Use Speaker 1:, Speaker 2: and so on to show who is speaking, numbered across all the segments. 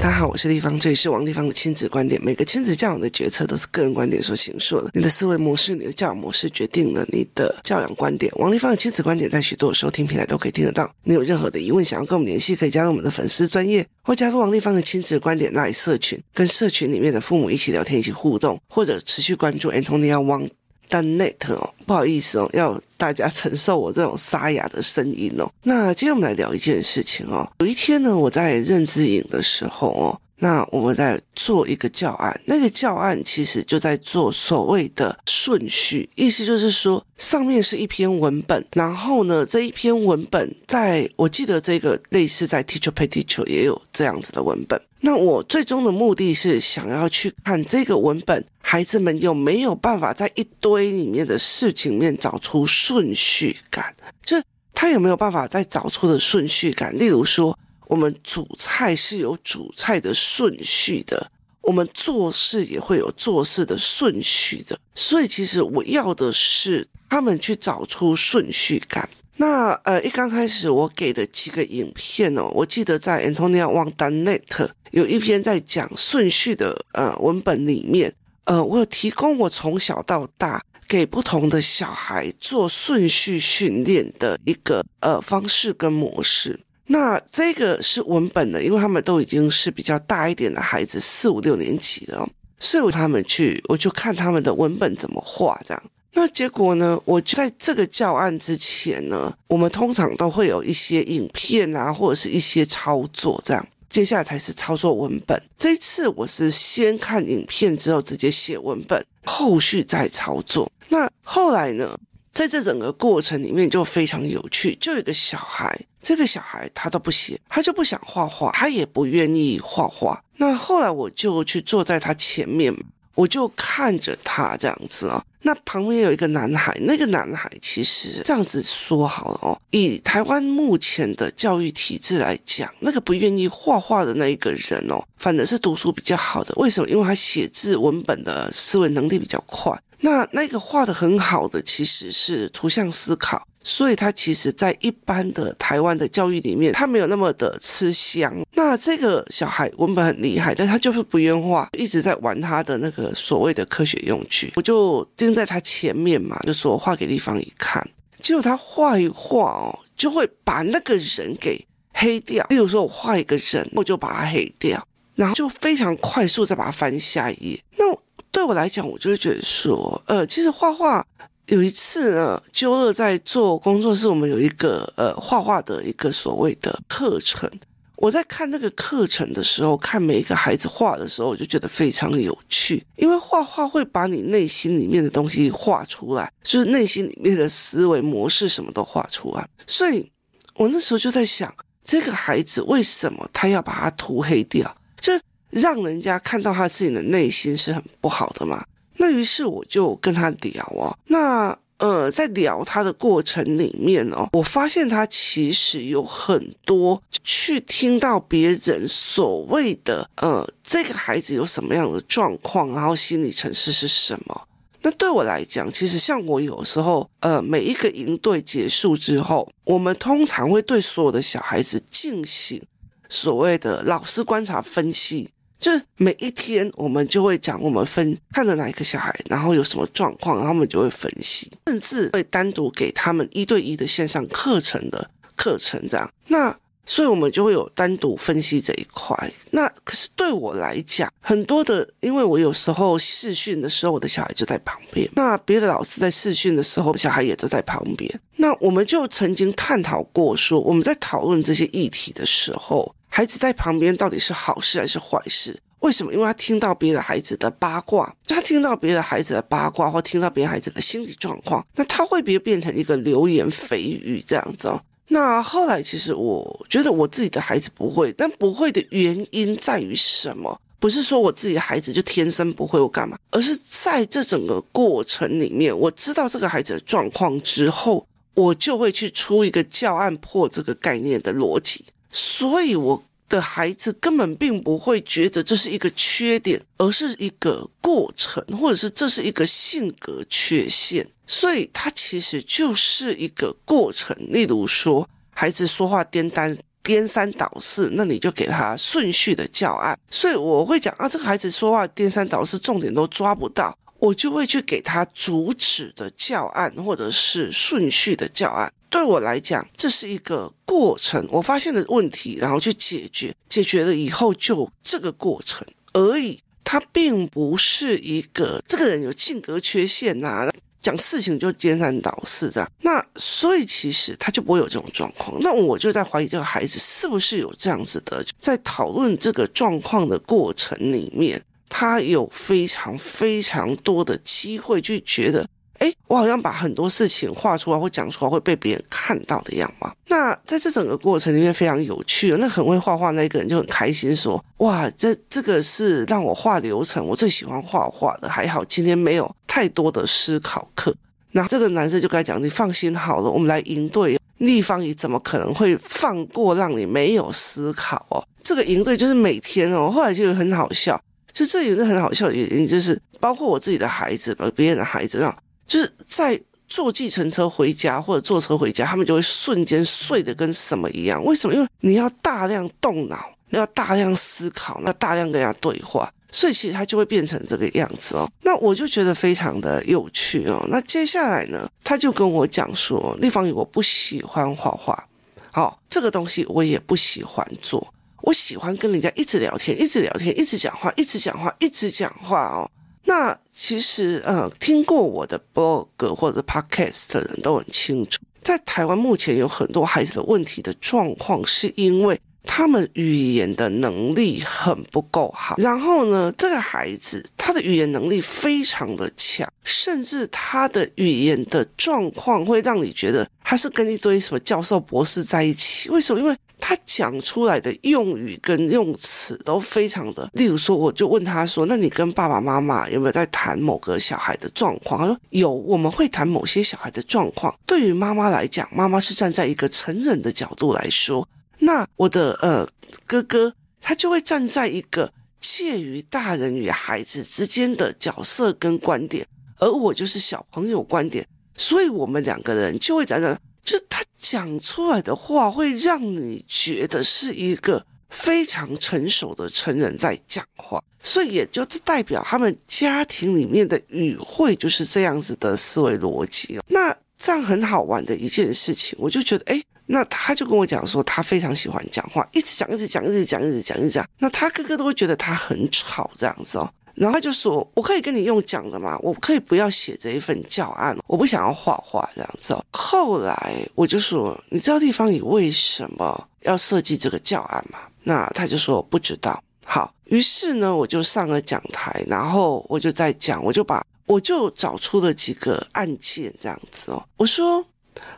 Speaker 1: 大家好，我是丽芳，这里是王丽芳的亲子观点。每个亲子教养的决策都是个人观点所形塑的。你的思维模式、你的教养模式，决定了你的教养观点。王丽芳的亲子观点在许多收听平台都可以听得到。你有任何的疑问，想要跟我们联系，可以加入我们的粉丝专业，或加入王丽芳的亲子观点 LINE 社群，跟社群里面的父母一起聊天、一起互动，或者持续关注 Antonia Wang 但 Net 哦。不好意思哦，要大家承受我这种沙哑的声音哦。那今天我们来聊一件事情哦。有一天呢，我在认知营的时候哦。那我们在做一个教案，那个教案其实就在做所谓的顺序，意思就是说，上面是一篇文本，然后呢，这一篇文本在我记得这个类似在 Teacher Pay Teacher 也有这样子的文本。那我最终的目的是想要去看这个文本，孩子们有没有办法在一堆里面的事情面找出顺序感，就他有没有办法在找出的顺序感，例如说。我们煮菜是有煮菜的顺序的，我们做事也会有做事的顺序的，所以其实我要的是他们去找出顺序感。那呃，一刚开始我给的几个影片哦，我记得在 Antonia Wang Net 有一篇在讲顺序的呃文本里面，呃，我有提供我从小到大给不同的小孩做顺序训练的一个呃方式跟模式。那这个是文本的，因为他们都已经是比较大一点的孩子，四五六年级了，所以我他们去，我就看他们的文本怎么画这样。那结果呢，我就在这个教案之前呢，我们通常都会有一些影片啊，或者是一些操作这样，接下来才是操作文本。这一次我是先看影片之后直接写文本，后续再操作。那后来呢？在这整个过程里面就非常有趣，就有一个小孩，这个小孩他都不写，他就不想画画，他也不愿意画画。那后来我就去坐在他前面，我就看着他这样子哦。那旁边有一个男孩，那个男孩其实这样子说好了哦，以台湾目前的教育体制来讲，那个不愿意画画的那一个人哦，反而是读书比较好的。为什么？因为他写字文本的思维能力比较快。那那个画的很好的其实是图像思考，所以他其实在一般的台湾的教育里面，他没有那么的吃香。那这个小孩文本很厉害，但他就是不愿画，一直在玩他的那个所谓的科学用具。我就盯在他前面嘛，就说画给丽芳一看，结果他画一画哦，就会把那个人给黑掉。例如说我画一个人，我就把他黑掉，然后就非常快速再把它翻下一页。那。对我来讲，我就会觉得说，呃，其实画画有一次呢，揪二在做工作室，我们有一个呃画画的一个所谓的课程。我在看那个课程的时候，看每一个孩子画的时候，我就觉得非常有趣，因为画画会把你内心里面的东西画出来，就是内心里面的思维模式什么都画出来。所以我那时候就在想，这个孩子为什么他要把它涂黑掉？就让人家看到他自己的内心是很不好的嘛？那于是我就跟他聊哦，那呃，在聊他的过程里面哦，我发现他其实有很多去听到别人所谓的呃，这个孩子有什么样的状况，然后心理程式是什么？那对我来讲，其实像我有时候呃，每一个营队结束之后，我们通常会对所有的小孩子进行所谓的老师观察分析。就是每一天，我们就会讲我们分看了哪一个小孩，然后有什么状况，然后我们就会分析，甚至会单独给他们一对一的线上课程的课程这样。那所以，我们就会有单独分析这一块。那可是对我来讲，很多的，因为我有时候试训的时候，我的小孩就在旁边；那别的老师在试训的时候，小孩也都在旁边。那我们就曾经探讨过说，说我们在讨论这些议题的时候。孩子在旁边到底是好事还是坏事？为什么？因为他听到别的孩子的八卦，他听到别的孩子的八卦，或听到别的孩子的心理状况，那他会不会变成一个流言蜚语这样子哦。那后来其实我觉得我自己的孩子不会，但不会的原因在于什么？不是说我自己的孩子就天生不会我干嘛，而是在这整个过程里面，我知道这个孩子的状况之后，我就会去出一个教案破这个概念的逻辑。所以我的孩子根本并不会觉得这是一个缺点，而是一个过程，或者是这是一个性格缺陷。所以它其实就是一个过程。例如说，孩子说话颠单颠三倒四，那你就给他顺序的教案。所以我会讲啊，这个孩子说话颠三倒四，重点都抓不到，我就会去给他主旨的教案，或者是顺序的教案。对我来讲，这是一个过程，我发现的问题，然后去解决，解决了以后就这个过程而已。他并不是一个这个人有性格缺陷呐、啊。讲事情就颠三倒四这样，那所以其实他就不会有这种状况。那我就在怀疑这个孩子是不是有这样子的，在讨论这个状况的过程里面，他有非常非常多的机会去觉得。哎，我好像把很多事情画出来或讲出来会被别人看到的样貌。那在这整个过程里面非常有趣。那很会画画那个人就很开心说：“哇，这这个是让我画流程，我最喜欢画画的。还好今天没有太多的思考课。”那这个男生就该讲：“你放心好了，我们来营队。立方体怎么可能会放过让你没有思考哦？这个营队就是每天哦。后来就很好笑，就这也是很好笑的原因，就是包括我自己的孩子，把别人的孩子啊。”就是在坐计程车回家或者坐车回家，他们就会瞬间睡得跟什么一样。为什么？因为你要大量动脑，你要大量思考，那大量跟人家对话，所以其实他就会变成这个样子哦。那我就觉得非常的有趣哦。那接下来呢，他就跟我讲说，立方体我不喜欢画画，好、哦，这个东西我也不喜欢做，我喜欢跟人家一直聊天，一直聊天，一直讲话，一直讲话，一直讲话哦。那其实，呃，听过我的 blog 或者 podcast 的人都很清楚，在台湾目前有很多孩子的问题的状况，是因为他们语言的能力很不够好。然后呢，这个孩子他的语言能力非常的强，甚至他的语言的状况会让你觉得他是跟一堆什么教授、博士在一起。为什么？因为他讲出来的用语跟用词都非常的，例如说，我就问他说：“那你跟爸爸妈妈有没有在谈某个小孩的状况？”他说：“有，我们会谈某些小孩的状况。对于妈妈来讲，妈妈是站在一个成人的角度来说，那我的呃哥哥他就会站在一个介于大人与孩子之间的角色跟观点，而我就是小朋友观点，所以我们两个人就会在那。”就他讲出来的话，会让你觉得是一个非常成熟的成人在讲话，所以也就是代表他们家庭里面的语汇就是这样子的思维逻辑哦。那这样很好玩的一件事情，我就觉得，诶，那他就跟我讲说，他非常喜欢讲话，一直讲，一直讲，一直讲，一直讲，一直讲。那他哥哥都会觉得他很吵，这样子哦。然后他就说：“我可以跟你用讲的吗？我可以不要写这一份教案，我不想要画画这样子哦。”后来我就说：“你知道地方你为什么要设计这个教案吗？”那他就说：“不知道。”好，于是呢，我就上了讲台，然后我就在讲，我就把我就找出了几个案件这样子哦。我说。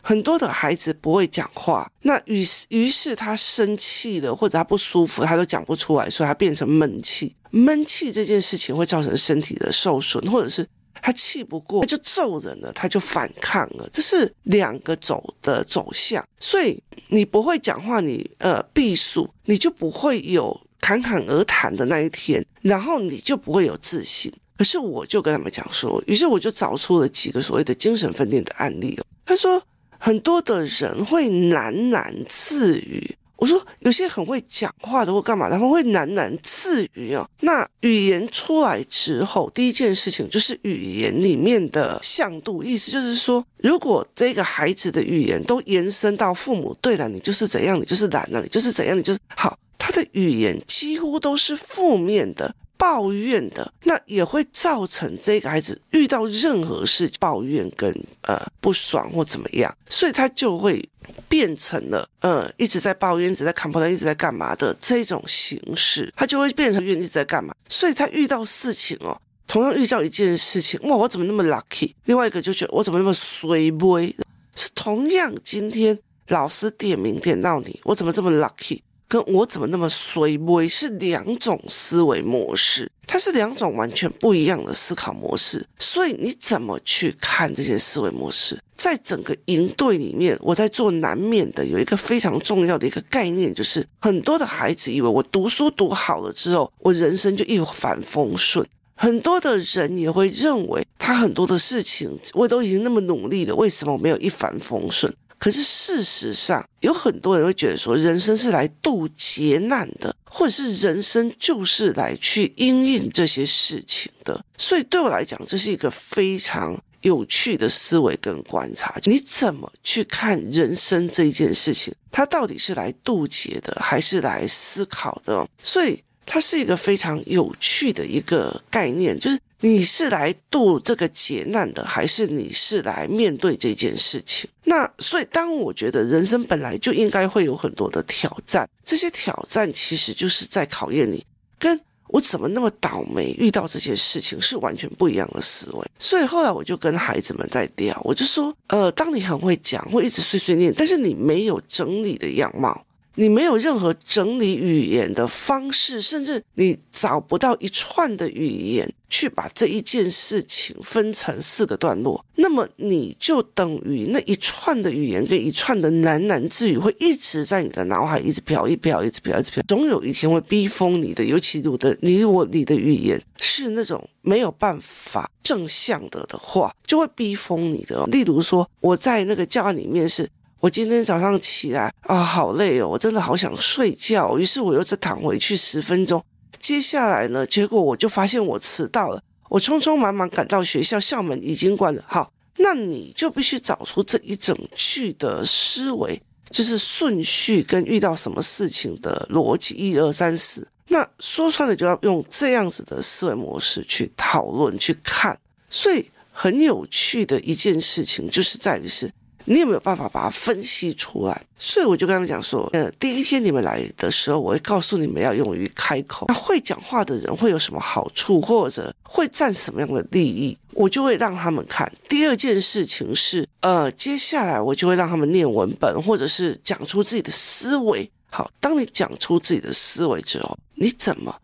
Speaker 1: 很多的孩子不会讲话，那于是于是他生气了，或者他不舒服，他都讲不出来，所以他变成闷气。闷气这件事情会造成身体的受损，或者是他气不过，他就揍人了，他就反抗了，这是两个走的走向。所以你不会讲话，你呃避暑，你就不会有侃侃而谈的那一天，然后你就不会有自信。可是我就跟他们讲说，于是我就找出了几个所谓的精神分裂的案例哦。他说。很多的人会喃喃自语。我说有些很会讲话的或干嘛，他们会喃喃自语哦。那语言出来之后，第一件事情就是语言里面的向度，意思就是说，如果这个孩子的语言都延伸到父母，对了，你就是怎样，你就是懒了，你就是怎样，你就是好，他的语言几乎都是负面的。抱怨的，那也会造成这个孩子遇到任何事抱怨跟呃不爽或怎么样，所以他就会变成了呃一直在抱怨、一直在砍破烂、一直在干嘛的这种形式，他就会变成怨一直在干嘛。所以他遇到事情哦，同样遇到一件事情，哇，我怎么那么 lucky？另外一个就觉得我怎么那么衰微？是同样今天老师点名点到你，我怎么这么 lucky？跟我怎么那么衰微是两种思维模式，它是两种完全不一样的思考模式。所以你怎么去看这些思维模式？在整个营队里面，我在做难免的有一个非常重要的一个概念，就是很多的孩子以为我读书读好了之后，我人生就一帆风顺。很多的人也会认为他很多的事情我都已经那么努力了，为什么我没有一帆风顺？可是事实上，有很多人会觉得说，人生是来渡劫难的，或者是人生就是来去应应这些事情的。所以对我来讲，这是一个非常有趣的思维跟观察。你怎么去看人生这一件事情？它到底是来渡劫的，还是来思考的？所以它是一个非常有趣的一个概念，就是。你是来渡这个劫难的，还是你是来面对这件事情？那所以，当我觉得人生本来就应该会有很多的挑战，这些挑战其实就是在考验你，跟我怎么那么倒霉遇到这件事情是完全不一样的思维。所以后来我就跟孩子们在聊，我就说，呃，当你很会讲，会一直碎碎念，但是你没有整理的样貌。你没有任何整理语言的方式，甚至你找不到一串的语言去把这一件事情分成四个段落，那么你就等于那一串的语言跟一串的喃喃自语会一直在你的脑海一直飘，一飘，一直飘，一直飘，总有一天会逼疯你的。尤其你的你我你的语言是那种没有办法正向的的话，就会逼疯你的。例如说，我在那个教案里面是。我今天早上起来啊，好累哦，我真的好想睡觉。于是我又再躺回去十分钟。接下来呢，结果我就发现我迟到了。我匆匆忙忙赶到学校，校门已经关了。好，那你就必须找出这一整句的思维，就是顺序跟遇到什么事情的逻辑，一二三四。那说穿了，就要用这样子的思维模式去讨论、去看。所以很有趣的一件事情，就是在于是。你有没有办法把它分析出来？所以我就跟他们讲说，呃，第一天你们来的时候，我会告诉你们要勇于开口。那会讲话的人会有什么好处，或者会占什么样的利益，我就会让他们看。第二件事情是，呃，接下来我就会让他们念文本，或者是讲出自己的思维。好，当你讲出自己的思维之后，你怎么？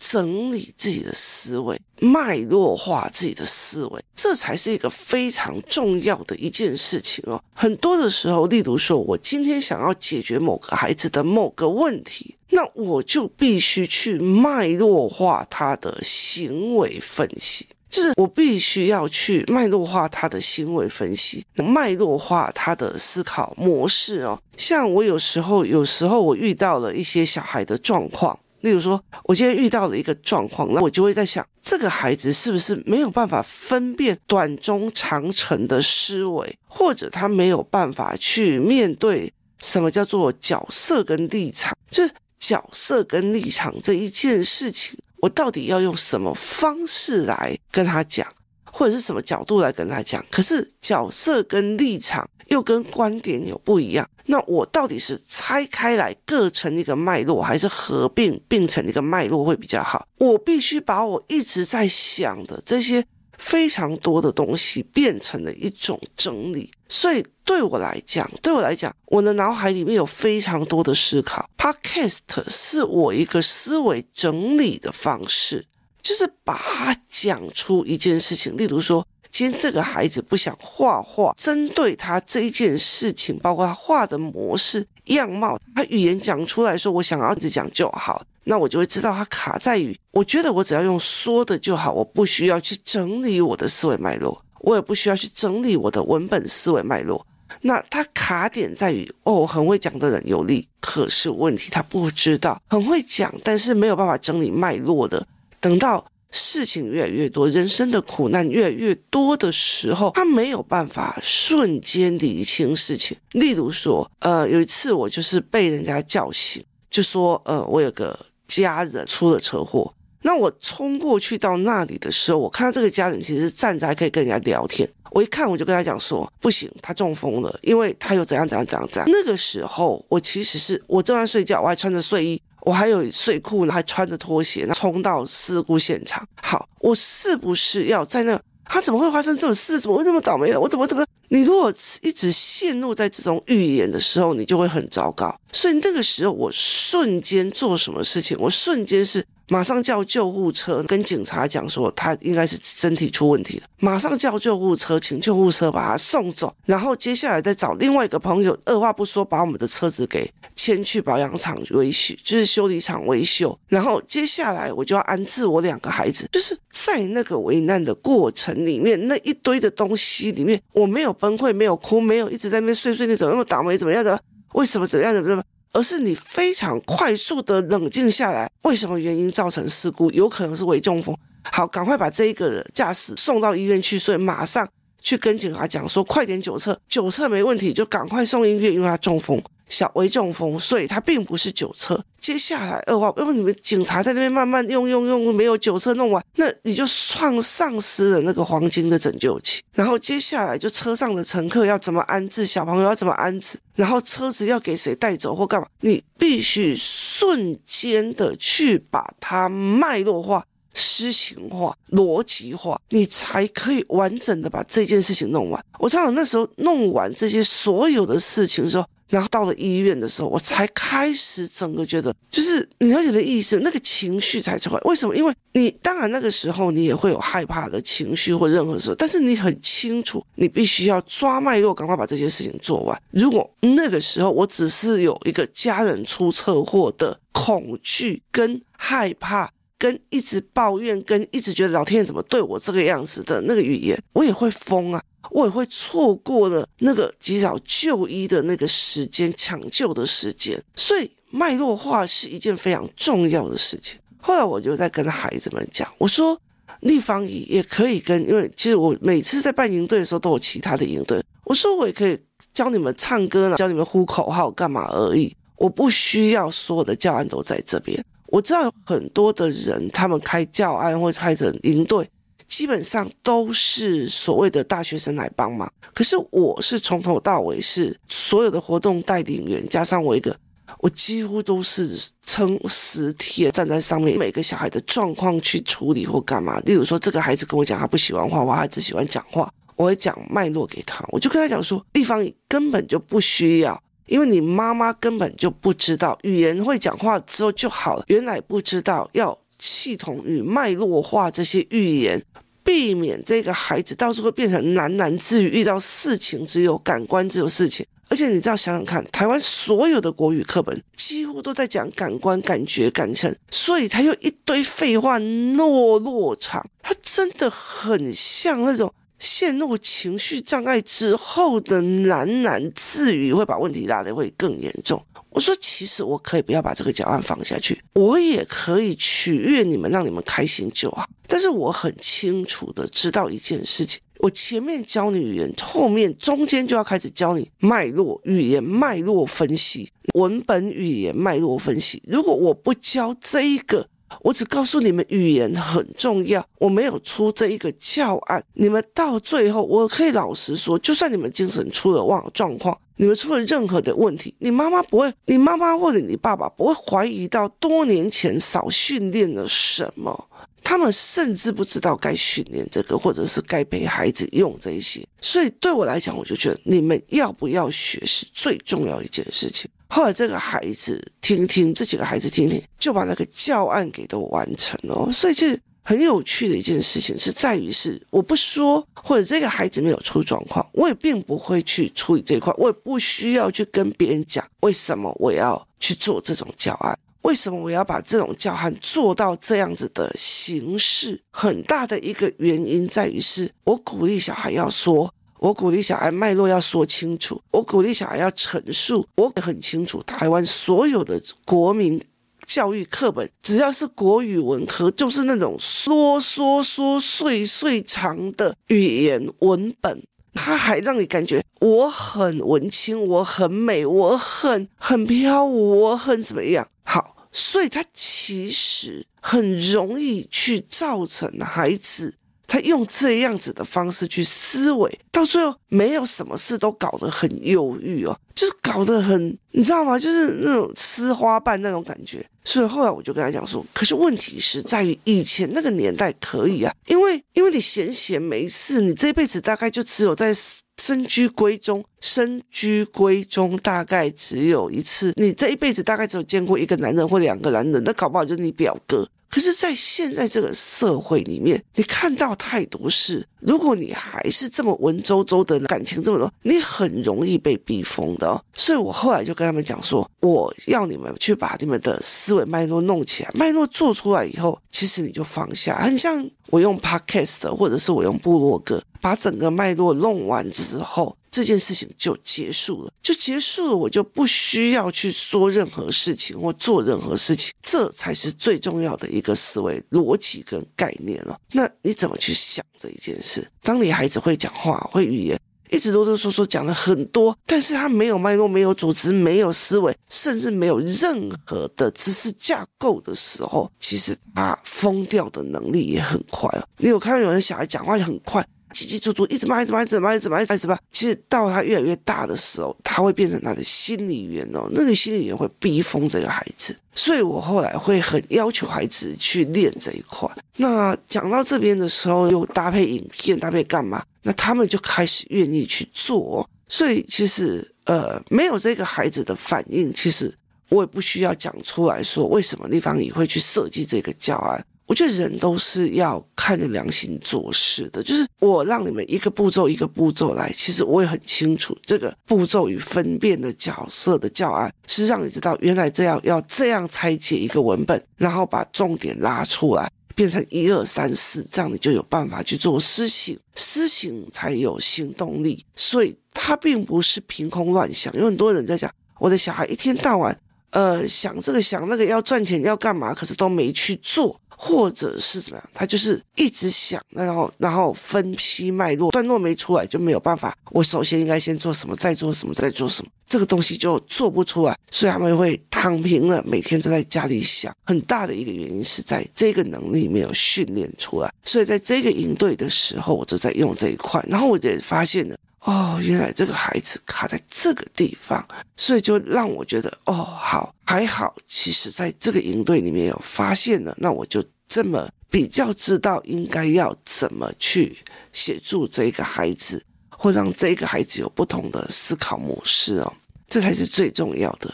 Speaker 1: 整理自己的思维，脉络化自己的思维，这才是一个非常重要的一件事情哦。很多的时候，例如说，我今天想要解决某个孩子的某个问题，那我就必须去脉络化他的行为分析，就是我必须要去脉络化他的行为分析，脉络化他的思考模式哦。像我有时候，有时候我遇到了一些小孩的状况。例如说，我今天遇到了一个状况，那我就会在想，这个孩子是不是没有办法分辨短、中、长程的思维，或者他没有办法去面对什么叫做角色跟立场？就是角色跟立场这一件事情，我到底要用什么方式来跟他讲？或者是什么角度来跟他讲？可是角色跟立场又跟观点有不一样，那我到底是拆开来各成一个脉络，还是合并并成一个脉络会比较好？我必须把我一直在想的这些非常多的东西变成了一种整理。所以对我来讲，对我来讲，我的脑海里面有非常多的思考。Podcast 是我一个思维整理的方式。就是把他讲出一件事情，例如说，今天这个孩子不想画画，针对他这一件事情，包括他画的模式、样貌，他语言讲出来说，我想要一直讲就好，那我就会知道他卡在于，我觉得我只要用说的就好，我不需要去整理我的思维脉络，我也不需要去整理我的文本思维脉络。那他卡点在于，哦，很会讲的人有利，可是问题他不知道，很会讲，但是没有办法整理脉络的。等到事情越来越多，人生的苦难越来越多的时候，他没有办法瞬间理清事情。例如说，呃，有一次我就是被人家叫醒，就说，呃，我有个家人出了车祸。那我冲过去到那里的时候，我看到这个家人其实站着还可以跟人家聊天。我一看，我就跟他讲说，不行，他中风了，因为他又怎样怎样怎样怎样。那个时候，我其实是我正在睡觉，我还穿着睡衣。我还有睡裤呢，还穿着拖鞋，冲到事故现场。好，我是不是要在那？他怎么会发生这种事？怎么会这么倒霉了？我怎么怎么？你如果一直陷入在这种预言的时候，你就会很糟糕。所以那个时候，我瞬间做什么事情？我瞬间是马上叫救护车，跟警察讲说他应该是身体出问题了，马上叫救护车，请救护车把他送走，然后接下来再找另外一个朋友，二话不说把我们的车子给牵去保养厂维修，就是修理厂维修，然后接下来我就要安置我两个孩子，就是在那个危难的过程里面，那一堆的东西里面，我没有崩溃，没有哭，没有一直在那边碎碎念，怎么那么倒霉，怎么样的，为什么怎么样的，怎么。而是你非常快速的冷静下来，为什么原因造成事故？有可能是微中风。好，赶快把这一个驾驶送到医院去，所以马上去跟警察讲说，快点酒测，酒测没问题，就赶快送医院，因为他中风。小微中风，所以他并不是酒测。接下来二话，因为你们警察在那边慢慢用用用，没有酒测弄完，那你就创丧失了那个黄金的拯救期。然后接下来就车上的乘客要怎么安置，小朋友要怎么安置，然后车子要给谁带走或干嘛，你必须瞬间的去把它脉络化、诗情化、逻辑化，你才可以完整的把这件事情弄完。我常常那时候弄完这些所有的事情的时候。然后到了医院的时候，我才开始整个觉得，就是你了解的意思，那个情绪才出来。为什么？因为你当然那个时候你也会有害怕的情绪或任何时候，但是你很清楚，你必须要抓脉络，赶快把这件事情做完。如果那个时候我只是有一个家人出车祸的恐惧跟害怕，跟一直抱怨，跟一直觉得老天爷怎么对我这个样子的那个语言，我也会疯啊。我也会错过了那个及早就医的那个时间，抢救的时间，所以脉络化是一件非常重要的事情。后来我就在跟孩子们讲，我说立方体也可以跟，因为其实我每次在办营队的时候都有其他的营队，我说我也可以教你们唱歌，教你们呼口号干嘛而已，我不需要所有的教案都在这边。我知道很多的人，他们开教案或者开着营队。基本上都是所谓的大学生来帮忙，可是我是从头到尾是所有的活动带领员，加上我一个，我几乎都是撑十天站在上面，每个小孩的状况去处理或干嘛。例如说，这个孩子跟我讲他不喜欢画画，他只喜欢讲话，我会讲脉络给他，我就跟他讲说，地方根本就不需要，因为你妈妈根本就不知道语言会讲话之后就好了，原来不知道要系统与脉络化这些语言。避免这个孩子到时候变成喃喃自语，遇到事情只有感官，只有事情。而且你知道，想想看，台湾所有的国语课本几乎都在讲感官、感觉、感情，所以他又一堆废话，落落长，他真的很像那种陷入情绪障碍之后的喃喃自语，会把问题拉得会更严重。我说，其实我可以不要把这个教案放下去，我也可以取悦你们，让你们开心就好。但是我很清楚的知道一件事情，我前面教你语言，后面中间就要开始教你脉络语言脉络分析，文本语言脉络分析。如果我不教这一个，我只告诉你们语言很重要，我没有出这一个教案，你们到最后，我可以老实说，就算你们精神出了状状况，你们出了任何的问题，你妈妈不会，你妈妈或者你爸爸不会怀疑到多年前少训练了什么，他们甚至不知道该训练这个，或者是该陪孩子用这些。所以对我来讲，我就觉得你们要不要学是最重要一件事情。后来这个孩子听听，这几个孩子听听，就把那个教案给都完成了。所以这很有趣的一件事情是在于是，我不说或者这个孩子没有出状况，我也并不会去处理这一块，我也不需要去跟别人讲为什么我要去做这种教案，为什么我要把这种教案做到这样子的形式。很大的一个原因在于是，我鼓励小孩要说。我鼓励小孩脉络要说清楚，我鼓励小孩要陈述。我也很清楚，台湾所有的国民教育课本，只要是国语文科，就是那种说说说碎碎长的语言文本，它还让你感觉我很文青，我很美，我很很飘，我很怎么样？好，所以他其实很容易去造成孩子。他用这样子的方式去思维，到最后没有什么事都搞得很忧郁哦，就是搞得很，你知道吗？就是那种吃花瓣那种感觉。所以后来我就跟他讲说，可是问题是在于以前那个年代可以啊，因为因为你闲闲没事，你这辈子大概就只有在身居闺中，身居闺中大概只有一次，你这一辈子大概只有见过一个男人或两个男人，那搞不好就是你表哥。可是，在现在这个社会里面，你看到太多事，如果你还是这么文绉绉的感情这么多，你很容易被逼疯的哦。所以我后来就跟他们讲说，我要你们去把你们的思维脉络弄起来，脉络做出来以后，其实你就放下，很像我用 Podcast 或者是我用部落格，把整个脉络弄完之后。这件事情就结束了，就结束了，我就不需要去说任何事情或做任何事情，这才是最重要的一个思维逻辑跟概念了。那你怎么去想这一件事？当你孩子会讲话、会语言，一直啰啰嗦嗦讲了很多，但是他没有脉络、没有组织、没有思维，甚至没有任何的知识架构的时候，其实他疯掉的能力也很快哦。你有看到有人小孩讲话也很快？叽叽足足，一直骂，一直骂，一直骂，一直骂，一直骂。其实到他越来越大的时候，他会变成他的心理员哦。那个心理员会逼疯这个孩子，所以我后来会很要求孩子去练这一块。那讲到这边的时候，又搭配影片，搭配干嘛？那他们就开始愿意去做。所以其实呃，没有这个孩子的反应，其实我也不需要讲出来说为什么立方也会去设计这个教案。我觉得人都是要看着良心做事的，就是我让你们一个步骤一个步骤来，其实我也很清楚这个步骤与分辨的角色的教案是让你知道原来这样要这样拆解一个文本，然后把重点拉出来，变成一二三四，这样你就有办法去做施行，施行才有行动力。所以他并不是凭空乱想，有很多人在讲我的小孩一天到晚呃想这个想那个要赚钱要干嘛，可是都没去做。或者是怎么样，他就是一直想，然后然后分析脉络，段落没出来就没有办法。我首先应该先做什么，再做什么，再做什么，这个东西就做不出来，所以他们会躺平了，每天都在家里想。很大的一个原因是在这个能力没有训练出来，所以在这个应对的时候，我就在用这一块，然后我就发现了，哦，原来这个孩子卡在这个地方，所以就让我觉得，哦，好。还好，其实在这个营队里面有发现了，那我就这么比较知道应该要怎么去协助这个孩子，或让这个孩子有不同的思考模式哦，这才是最重要的。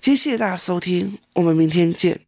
Speaker 1: 谢谢大家收听，我们明天见。